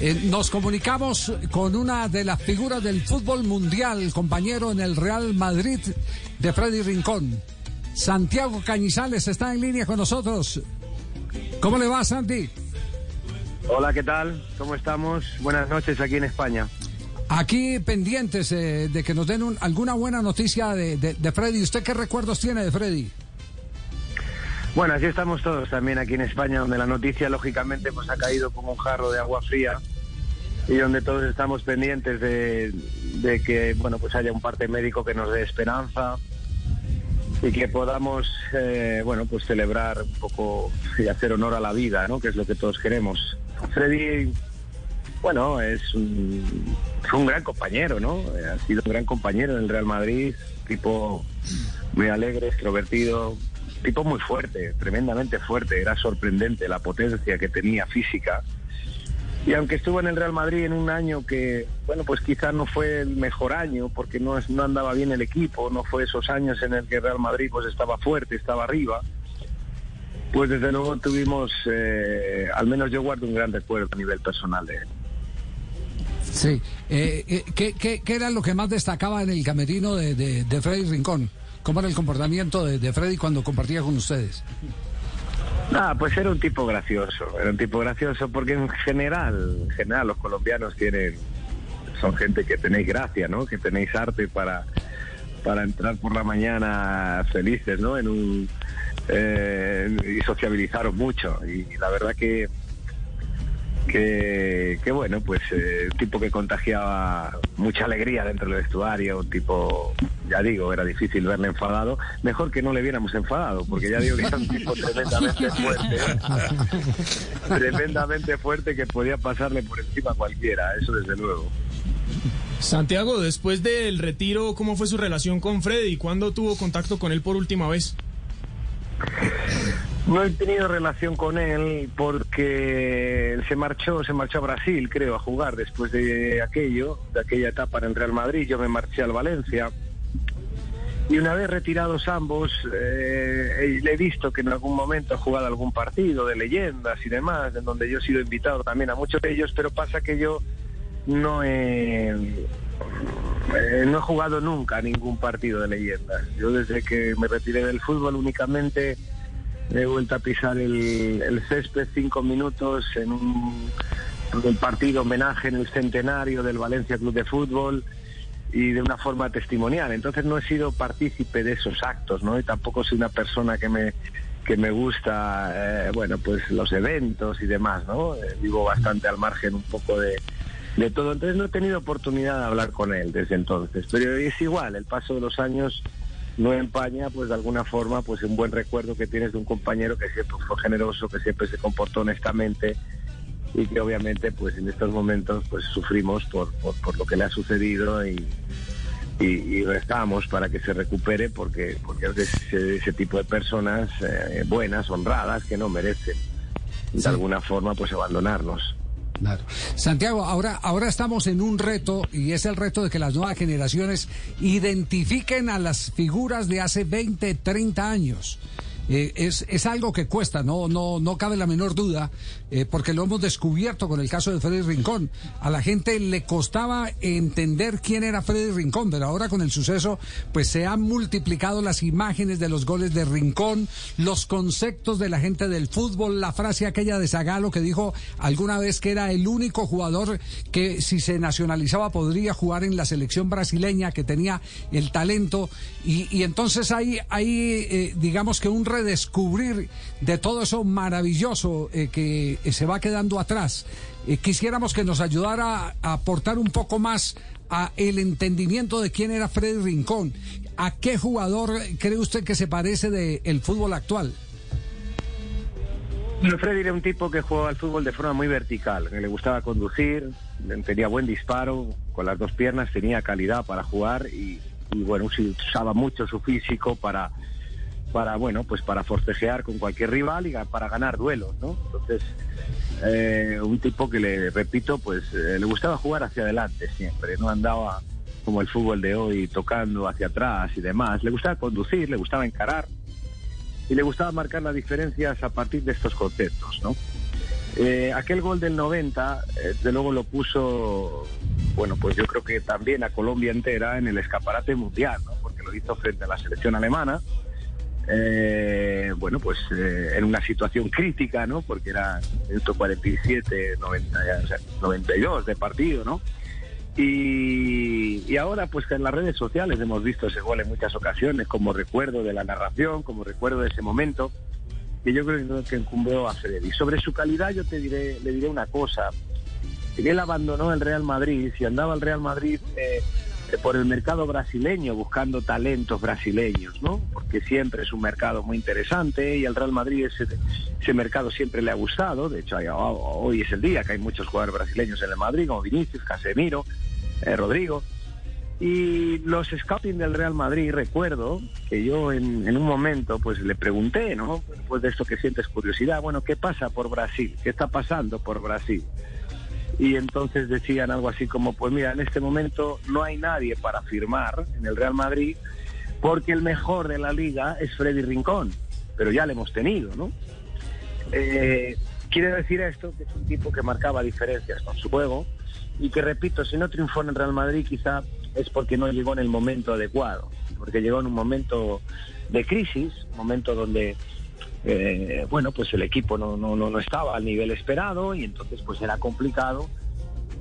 Eh, nos comunicamos con una de las figuras del fútbol mundial, compañero en el Real Madrid de Freddy Rincón. Santiago Cañizales está en línea con nosotros. ¿Cómo le va, Santi? Hola, ¿qué tal? ¿Cómo estamos? Buenas noches aquí en España. Aquí pendientes eh, de que nos den alguna buena noticia de, de, Freddy. ¿Usted qué recuerdos tiene de Freddy? Bueno, así estamos todos también aquí en España, donde la noticia lógicamente pues ha caído como un jarro de agua fría y donde todos estamos pendientes de, que bueno pues haya un parte médico que nos dé esperanza y que podamos eh, bueno pues celebrar un poco y hacer honor a la vida, ¿no? Que es lo que todos queremos. Freddy bueno, es un, fue un gran compañero, ¿no? Ha sido un gran compañero en el Real Madrid, tipo muy alegre, extrovertido, tipo muy fuerte, tremendamente fuerte, era sorprendente la potencia que tenía física. Y aunque estuvo en el Real Madrid en un año que, bueno, pues quizás no fue el mejor año porque no, no andaba bien el equipo, no fue esos años en el que Real Madrid pues estaba fuerte, estaba arriba, pues desde luego tuvimos, eh, al menos yo guardo un gran recuerdo a nivel personal de él. Sí. Eh, eh, ¿qué, era lo que más destacaba en el camerino de, Freddy Rincón? ¿Cómo era el comportamiento de, Freddy cuando compartía con ustedes? Ah, pues era un tipo gracioso, era un tipo gracioso porque en general, en general los colombianos tienen, son gente que tenéis gracia, ¿no? Que tenéis arte para, para entrar por la mañana felices, ¿no? En un, eh, y sociabilizaros mucho. Y la verdad que que, bueno, pues eh, un tipo que contagiaba mucha alegría dentro del vestuario, un tipo, ya digo, era difícil verle enfadado, mejor que no le viéramos enfadado, porque ya digo que era un tipo tremendamente fuerte, tremendamente fuerte que podía pasarle por encima a cualquiera, eso desde luego. Santiago, después del retiro, ¿cómo fue su relación con Freddy? ¿Cuándo tuvo contacto con él por última vez? No he tenido relación con él porque él se marchó, se marchó a Brasil, creo, a jugar después de aquello, de aquella etapa en el Real Madrid. Yo me marché al Valencia. Y una vez retirados ambos, eh, le he visto que en algún momento ha jugado algún partido de leyendas y demás, en donde yo he sido invitado también a muchos de ellos, pero pasa que yo no he, eh, no he jugado nunca ningún partido de leyendas. Yo desde que me retiré del fútbol únicamente he vuelto a pisar el, césped cinco minutos en un, partido homenaje en el centenario del Valencia Club de Fútbol y de una forma testimonial. Entonces no he sido partícipe de esos actos, ¿no? Y tampoco soy una persona que me que me gusta, eh, bueno, pues los eventos y demás, ¿no? Eh, vivo bastante al margen un poco de, de todo. Entonces no he tenido oportunidad de hablar con él desde entonces. Pero es igual, el paso de los años no empaña pues de alguna forma pues un buen recuerdo que tienes de un compañero que siempre fue generoso, que siempre se comportó honestamente y que obviamente pues en estos momentos pues sufrimos por, por, lo que le ha sucedido y, y, rezamos para que se recupere porque, porque es ese, tipo de personas eh, buenas, honradas, que no merecen de alguna forma pues abandonarnos. Claro. Santiago, ahora, ahora estamos en un reto y es el reto de que las nuevas generaciones identifiquen a las figuras de hace 20, 30 años. Eh, es, es, algo que cuesta, no, no, no cabe la menor duda, eh, porque lo hemos descubierto con el caso de Freddy Rincón. A la gente le costaba entender quién era Freddy Rincón, pero ahora con el suceso, pues se han multiplicado las imágenes de los goles de Rincón, los conceptos de la gente del fútbol, la frase aquella de Zagalo que dijo alguna vez que era el único jugador que si se nacionalizaba podría jugar en la selección brasileña, que tenía el talento, y, y entonces hay, hay eh, digamos que un descubrir de todo eso maravilloso eh, que eh, se va quedando atrás. Eh, quisiéramos que nos ayudara a aportar un poco más a el entendimiento de quién era Freddy Rincón. ¿A qué jugador cree usted que se parece del fútbol actual? Freddy era un tipo que jugaba al fútbol de forma muy vertical, le gustaba conducir, tenía buen disparo, con las dos piernas tenía calidad para jugar y, y bueno, usaba mucho su físico para para bueno pues para forcejear con cualquier rival y para ganar duelos no entonces eh, un tipo que le repito pues eh, le gustaba jugar hacia adelante siempre no andaba como el fútbol de hoy tocando hacia atrás y demás le gustaba conducir le gustaba encarar y le gustaba marcar las diferencias a partir de estos conceptos no Eh, aquel gol del 90, eh, de luego lo puso, bueno, pues yo creo que también a Colombia entera en el escaparate mundial, ¿no? porque lo hizo frente a la selección alemana. Eh, bueno, pues en una situación crítica, ¿no? Porque era 147, 90, o sea, 92 de partido, ¿no? Y, ahora, pues que en las redes sociales hemos visto ese gol en muchas ocasiones, como recuerdo de la narración, como recuerdo de ese momento que yo creo que incumbió a Freddy. Sobre su calidad yo te diré, le diré una cosa. Él abandonó el Real Madrid, si andaba el Real Madrid eh, eh, por el mercado brasileño buscando talentos brasileños, ¿no? Porque siempre es un mercado muy interesante y al Real Madrid ese, ese mercado siempre le ha gustado. De hecho, hoy es el día que hay muchos jugadores brasileños en el Madrid, como Vinicius, Casemiro, eh, Rodrigo. Y los scouting del Real Madrid, recuerdo que yo en, un momento pues le pregunté, ¿no? Después de esto que sientes curiosidad, bueno, ¿qué pasa por Brasil? ¿Qué está pasando por Brasil? Y entonces decían algo así como, pues mira, en este momento no hay nadie para firmar en el Real Madrid porque el mejor de la liga es Freddy Rincón, pero ya le hemos tenido, ¿no? Eh, quiere decir esto que es un tipo que marcaba diferencias con su juego y que, repito, si no triunfó en el Real Madrid quizá es porque no llegó en el momento adecuado, porque llegó en un momento de crisis, momento donde eh, bueno, pues el equipo no, no, no, estaba al nivel esperado y entonces pues era complicado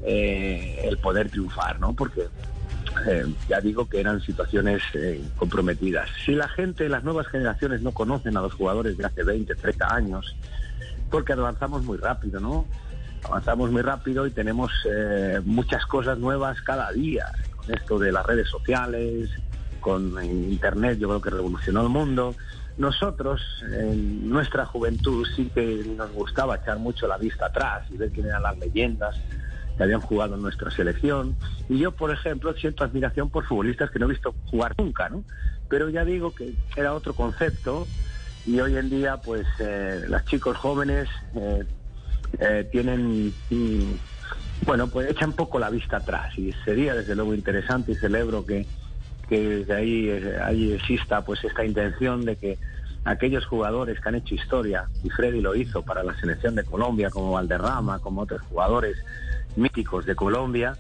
eh, el poder triunfar, ¿no? Porque eh, ya digo que eran situaciones comprometidas. Si la gente, las nuevas generaciones no conocen a los jugadores de hace 20, 30 años, porque avanzamos muy rápido, ¿no? Avanzamos muy rápido y tenemos muchas cosas nuevas cada día esto de las redes sociales, con Internet, yo creo que revolucionó el mundo. Nosotros, en nuestra juventud, sí que nos gustaba echar mucho la vista atrás y ver quién eran las leyendas que habían jugado en nuestra selección. Y yo, por ejemplo, siento admiración por futbolistas que no he visto jugar nunca, ¿no? Pero ya digo que era otro concepto y hoy en día, pues, eh, los chicos jóvenes eh, eh, tienen... Mm, bueno, pues echa un poco la vista atrás y sería desde luego interesante y celebro que, que desde ahí, eh, ahí exista pues esta intención de que aquellos jugadores que han hecho historia, y Freddy lo hizo para la selección de Colombia, como Valderrama, como otros jugadores míticos de Colombia,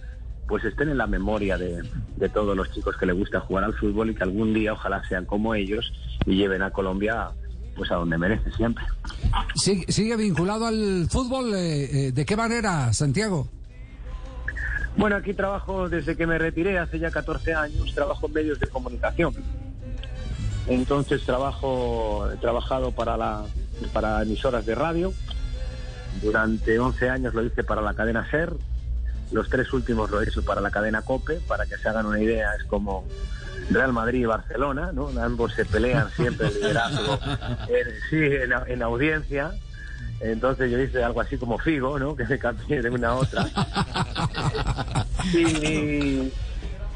pues estén en la memoria de, de todos los chicos que les gusta jugar al fútbol y que algún día ojalá sean como ellos y lleven a Colombia pues a donde merece siempre. ¿Sigue, vinculado al fútbol? Eh, eh, ¿De qué manera, Santiago? Bueno, aquí trabajo desde que me retiré hace ya 14 años, trabajo en medios de comunicación. Entonces trabajo, he trabajado para, la, para emisoras de radio. Durante 11 años lo hice para la cadena SER. Los tres últimos lo he hecho para la cadena COPE. Para que se hagan una idea, es como Real Madrid y Barcelona, ¿no? Ambos se pelean siempre el liderazgo sí, en audiencia. Entonces yo hice algo así como Figo, ¿no? Que se cambié de una a otra.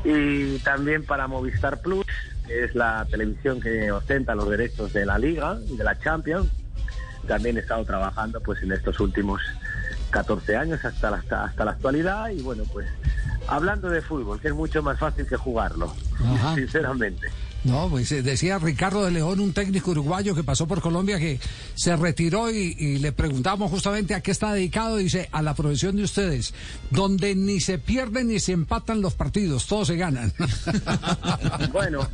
y, también para Movistar Plus, que es la televisión que ostenta los derechos de la Liga y de la Champions. También he estado trabajando pues en estos últimos 14 años hasta la, hasta la actualidad y bueno, pues hablando de fútbol, que es mucho más fácil que jugarlo, sinceramente. No, pues eh, decía Ricardo de León, un técnico uruguayo que pasó por Colombia, que se retiró y, le preguntamos justamente a qué está dedicado. Dice, a la profesión de ustedes, donde ni se pierden ni se empatan los partidos, todos se ganan. bueno,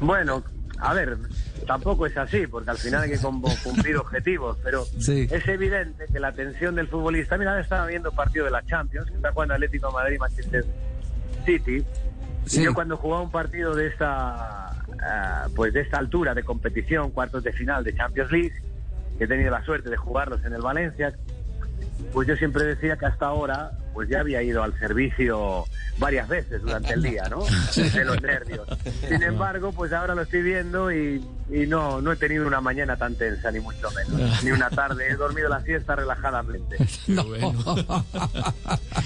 bueno, a ver, tampoco es así, porque al final hay que cumplir objetivos, pero es evidente que la tensión del futbolista, mira, estaba viendo partido de la Champions, está jugando Atlético Madrid, Manchester City, yo cuando jugaba un partido de esta, eh, pues de esta altura de competición, cuartos de final de Champions League, que he tenido la suerte de jugarlos en el Valencia, pues yo siempre decía que hasta ahora pues ya había ido al servicio varias veces durante el día, ¿no? De los nervios. Sin embargo, pues ahora lo estoy viendo y, no, no he tenido una mañana tan tensa, ni mucho menos. Ni una tarde. He dormido la siesta relajadamente. No.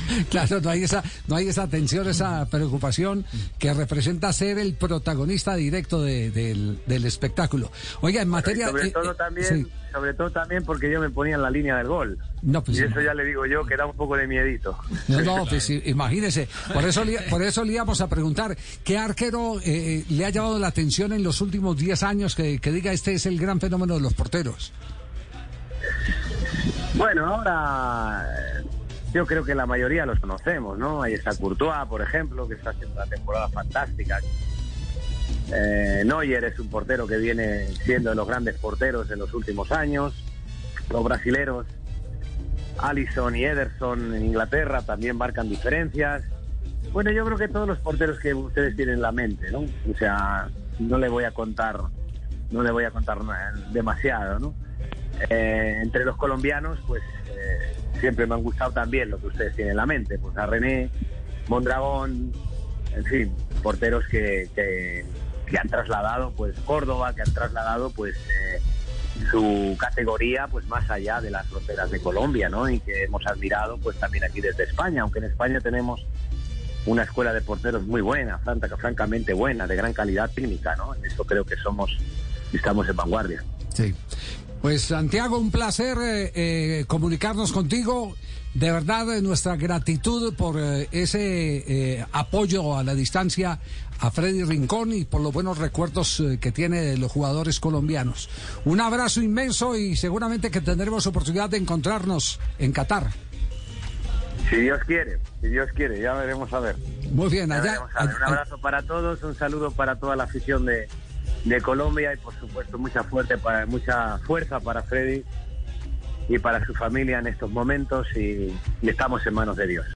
claro, no hay, esa, no hay esa tensión, esa preocupación que representa ser el protagonista directo del, espectáculo. Oiga, en materia... sobre todo eh, también... Sobre todo también porque yo me ponía en la línea del gol. Pues y eso ya le digo yo que da un poco de miedito. No, no, pues imagínese. Por eso, por eso le íbamos a preguntar, ¿qué arquero eh, le ha llamado la atención en los últimos 10 años que, diga este es el gran fenómeno de los porteros? Bueno, ahora eh, yo creo que la mayoría los conocemos, ¿no? Ahí está Courtois, por ejemplo, que está haciendo una temporada fantástica. Eh, Neuer es un portero que viene siendo de los grandes porteros en los últimos años. Los brasileros, Allison y Ederson en Inglaterra también marcan diferencias. Bueno, yo creo que todos los porteros que ustedes tienen en la mente, ¿no? O sea, no le voy a contar, no le voy a contar demasiado, ¿no? Eh, entre los colombianos, pues eh, siempre me han gustado también lo que ustedes tienen en la mente, pues a René, Mondragón, en fin, porteros que, que, han trasladado, pues Córdoba, que han trasladado, pues eh, su categoría, pues más allá de las fronteras de Colombia, ¿no? Y que hemos admirado, pues también aquí desde España, aunque en España tenemos una escuela de porteros muy buena, francamente buena, de gran calidad técnica, ¿no? En eso creo que somos, estamos en vanguardia. Sí. Pues Santiago, un placer eh, eh, comunicarnos contigo. De verdad, eh, nuestra gratitud por ese apoyo a la distancia a Freddy Rincón y por los buenos recuerdos que tiene de los jugadores colombianos. Un abrazo inmenso y seguramente que tendremos oportunidad de encontrarnos en Qatar. Si Dios quiere, si Dios quiere, ya veremos a ver. Muy bien, allá. Un abrazo para todos, un saludo para toda la afición de, de Colombia y por supuesto mucha fuerte para mucha fuerza para Freddy y para su familia en estos momentos y estamos en manos de Dios.